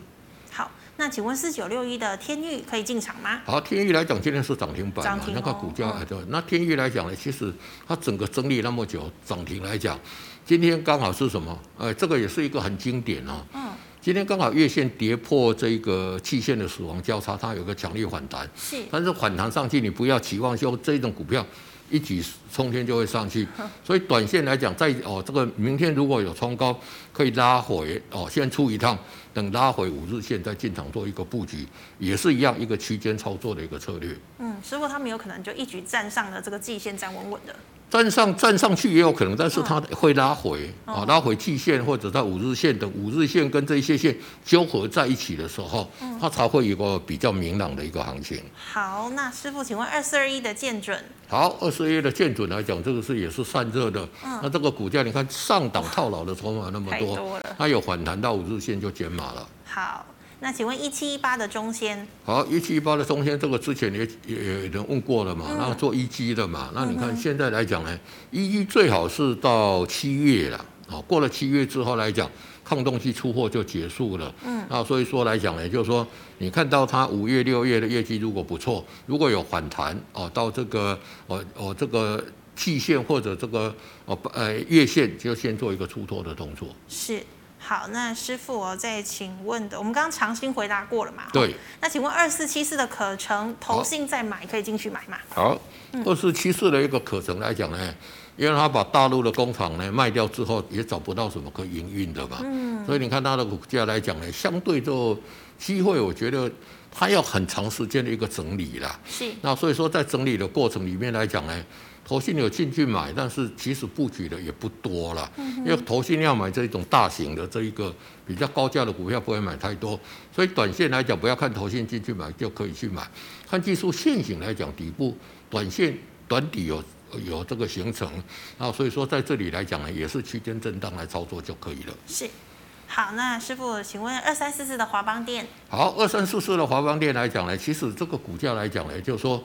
好，那请问四九六一的天域可以进场吗？好，天域来讲今天是涨停板嘛，那个股价还对。那天域来讲呢，其实它整个整理那么久，涨停来讲。今天刚好是什么？呃，这个也是一个很经典哦。嗯。今天刚好月线跌破这个期线的死亡交叉，它有个强烈反弹。是。但是反弹上去，你不要期望说这种股票一举冲天就会上去。所以短线来讲，在哦这个明天如果有冲高，可以拉回哦，先出一趟，等拉回五日线再进场做一个布局，也是一样一个区间操作的一个策略。嗯，师傅他们有可能就一举站上了这个季线，站稳稳的。站上站上去也有可能，但是它会拉回啊，拉回季线或者在五日线的五日线跟这些线纠合在一起的时候，它才会有一个比较明朗的一个行情。好，那师傅，请问二四二一的建准？好，二四二一的建准来讲，这个是也是散热的。那这个股价你看上档套牢的筹码那么多，它有反弹到五日线就减码了。好。那请问一七一八的中仙？好，一七一八的中仙，这个之前也也有人问过了嘛，然后做一基的嘛，那你看现在来讲呢，一 G 最好是到七月了，啊，过了七月之后来讲，抗冻期出货就结束了，嗯，那所以说来讲呢，就是说你看到它五月六月的业绩如果不错，如果有反弹哦，到这个哦哦这个季线或者这个哦呃月线，就先做一个出脱的动作，是。好，那师傅我再请问的，我们刚刚长兴回答过了嘛？对。那请问二四七四的可成投信再买可以进去买吗？好，二四七四的一个可成来讲呢，因为他把大陆的工厂呢卖掉之后，也找不到什么可营运的嘛。嗯。所以你看它的股价来讲呢，相对就机会，我觉得它要很长时间的一个整理啦。是。那所以说在整理的过程里面来讲呢。投信有进去买，但是其实布局的也不多了，因为投信要买这种大型的这一个比较高价的股票不会买太多，所以短线来讲不要看投信进去买就可以去买，看技术线型来讲底部短线短底有有这个形成，然后所以说在这里来讲呢也是区间震荡来操作就可以了。是，好，那师傅请问二三四四的华邦电？好，二三四四的华邦电来讲呢，其实这个股价来讲呢，就是说。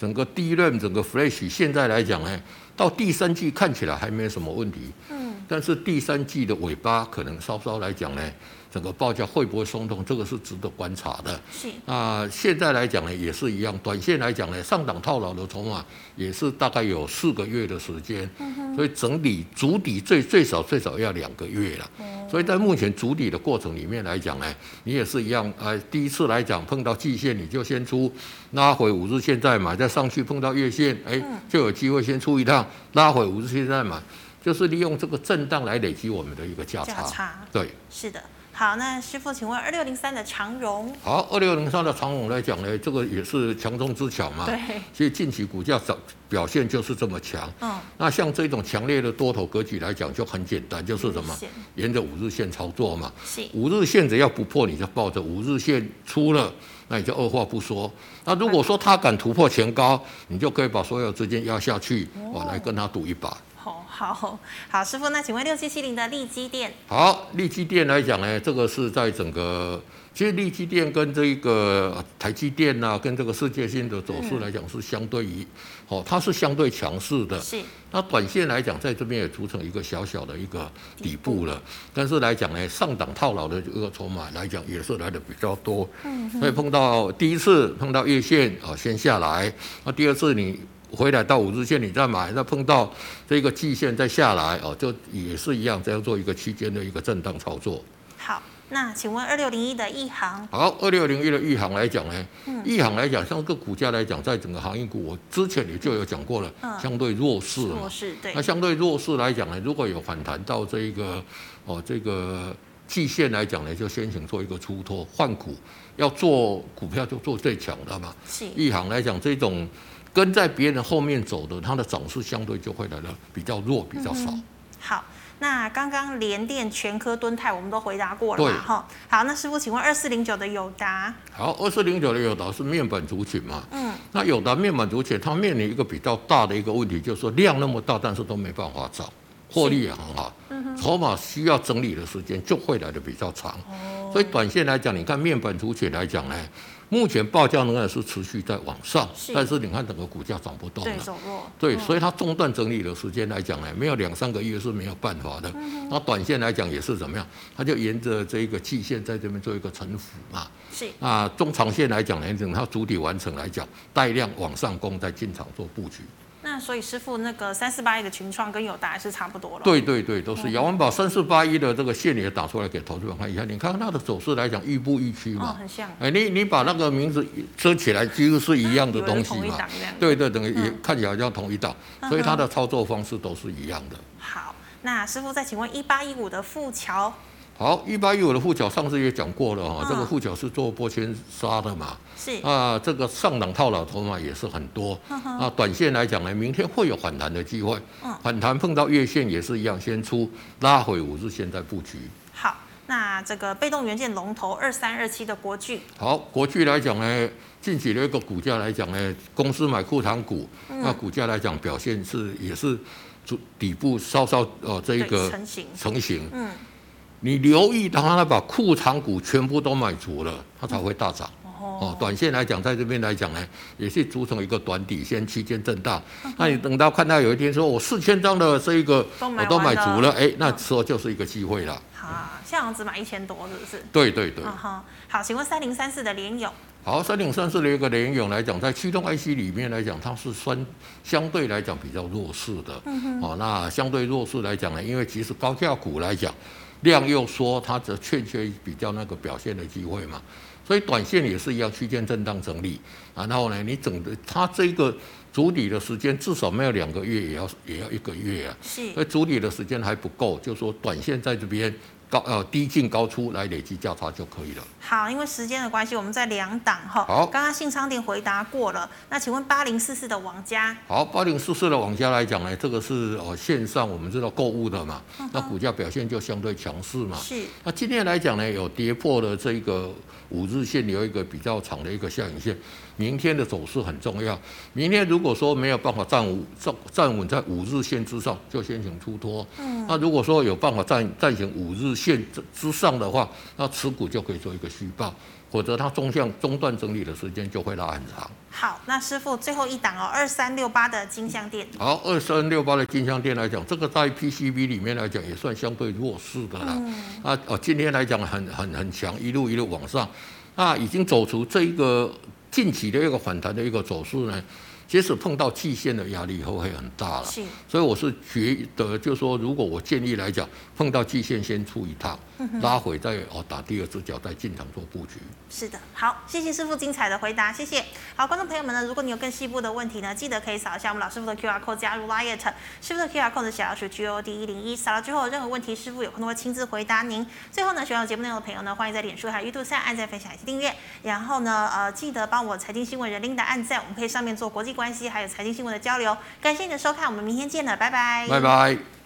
整个 DRAM 整个 Flash 现在来讲呢，到第三季看起来还没有什么问题。嗯。但是第三季的尾巴可能稍稍来讲呢，整个报价会不会松动，这个是值得观察的。是。那现在来讲呢，也是一样，短线来讲呢，上档套牢的筹码也是大概有四个月的时间。嗯哼。所以整理筑底最最少最少要两个月了。所以在目前筑底的过程里面来讲呢，你也是一样，呃，第一次来讲碰到季线你就先出，拉回五日线再买，再上去碰到月线，哎，就有机会先出一趟，拉回五日线再买，就是利用这个震荡来累积我们的一个价差。价差。对，是的。好，那师傅，请问二六零三的长荣？好，二六零三的长荣来讲呢，这个也是强中之强嘛。对。所以近期股价涨表现就是这么强。嗯。那像这种强烈的多头格局来讲，就很简单，就是什么？沿着五日线操作嘛。是。五日线只要不破，你就抱着五日线出了，那你就二话不说。那如果说他敢突破前高，你就可以把所有资金压下去，我来跟他赌一把。好好好，师傅，那请问六七七零的力积电？好，力积电来讲呢，这个是在整个，其实力积电跟这一个台积电呐、啊，跟这个世界性的走势来讲是相对于，哦，它是相对强势的。是。那短线来讲，在这边也组成一个小小的一个底部了，但是来讲呢，上档套牢的这个筹码来讲也是来的比较多。嗯。所以碰到第一次碰到月线啊，先下来，那第二次你。回来到五日线，你再买，那碰到这个季线再下来哦，就也是一样，这样做一个区间的一个震荡操作。好，那请问二六零一的一航？好，二六零一的一航来讲呢，一航来讲，像这个股价来讲，在整个航运股，我之前也就有讲过了，相对弱势嘛。弱势对。那相对弱势来讲呢，如果有反弹到这一个哦这个季线来讲呢，就先行做一个出脱换股，要做股票就做最强的嘛。是。一行来讲这种。跟在别人后面走的，它的涨势相对就会来的比较弱，比较少。好，那刚刚联电、全科、敦泰我们都回答过了嘛？哈，好，那师傅，请问二四零九的友达？好，二四零九的友达是面板族群嘛？嗯，那友达面板族群，它面临一个比较大的一个问题，就是说量那么大，但是都没办法涨，获利也很好，筹码需要整理的时间就会来的比较长。哦，所以短线来讲，你看面板族群来讲呢？目前报价仍然是持续在往上，是，但是你看整个股价涨不动了，对，走弱，对，所以它中断整理的时间来讲呢，没有两三个月是没有办法的。那、嗯、短线来讲也是怎么样？它就沿着这一个季线在这边做一个沉浮嘛。是。那中长线来讲呢，等它主体完成来讲，带量往上攻，再进场做布局。那所以师傅，那个三四八一的群创跟友达还是差不多了。对对对，都是。我们把三四八一的这个线也打出来给投资者看一下，你看它的走势来讲，亦步亦趋嘛。哦，很像。哎，你你把那个名字遮起来，几乎是一样的东西嘛。对对，等于也看起来像同一档，所以它的操作方式都是一样的。好，那师傅再请问一八一五的富桥。好，一八一五的富桥上次也讲过了哈，这个富桥是做玻纤纱的嘛，是。啊，这个上档套牢筹码也是很多，啊，短线来讲呢，明天会有反弹的机会，反弹碰到月线也是一样，先出拉回五日线再布局。好，那这个被动元件龙头二三二七的国巨，好，国巨来讲呢，近期的一个股价来讲呢，公司买库藏股，那股价来讲表现是也是主底部稍稍呃这一个成型，成型，嗯。你留意，当他把库藏股全部都买足了，它才会大涨。哦，短线来讲，在这边来讲呢，也是组成一个短底线区间震荡。那你等到看到有一天说我四千张的这一个我都买足了，哎，那时候就是一个机会了。好，现在只买一千多，是不是？对对对。好，好，请问三零三四的联勇。好，三零三四的一个联咏来讲，在驱动 IC 里面来讲，它是算相对来讲比较弱势的。嗯哼。哦，那相对弱势来讲呢，因为其实高价股来讲。量又缩它则欠缺比较那个表现的机会嘛，所以短线也是一样区间震荡整理，然后呢，你整个它这个主底的时间至少没有两个月，也要也要一个月啊，是，所以主底的时间还不够，就说短线在这边。高呃低进高出来累积价差就可以了。好，因为时间的关系，我们在两档哈。好，刚刚信昌店回答过了。那请问八零四四的王家？好，八零四四的王家来讲呢，这个是呃线上我们知道购物的嘛，那股价表现就相对强势嘛。是。那今天来讲呢，有跌破了这个五日线，有一个比较长的一个下影线。明天的走势很重要。明天如果说没有办法站稳站站稳在五日线之上，就先行出脱。嗯。那如果说有办法站站行五日线之之上的话，那持股就可以做一个续报。否则它中向中段整理的时间就会拉很长。好，那师傅最后一档哦，二三六八的金像电。好，二三六八的金像电来讲，这个在 PCB 里面来讲也算相对弱势的啦。嗯。啊哦，今天来讲很很很强，一路一路往上，那已经走出这一个。近期的一个反弹的一个走势呢，即使碰到季线的压力以后会很大了，是，所以我是觉得，就是说，如果我建议来讲，碰到季线先出一趟，拉回再哦打第二只脚再进场做布局。是的，好，谢谢师傅精彩的回答，谢谢。好，观众朋友们呢，如果你有更细部的问题呢，记得可以扫一下我们老师傅的 QR code 加入 Line，师傅的 QR code 的小老鼠 G O D 一零一，扫了之后有任何问题，师傅有空都会亲自回答您。最后呢，喜欢我节目内容的朋友呢，欢迎在脸书还有 YouTube 上按赞、分享以及订阅，然后呢，呃，记得帮我财经新闻人 Linda 按赞，我们可以上面做国际关系还有财经新闻的交流。感谢你的收看，我们明天见了，拜拜。拜拜。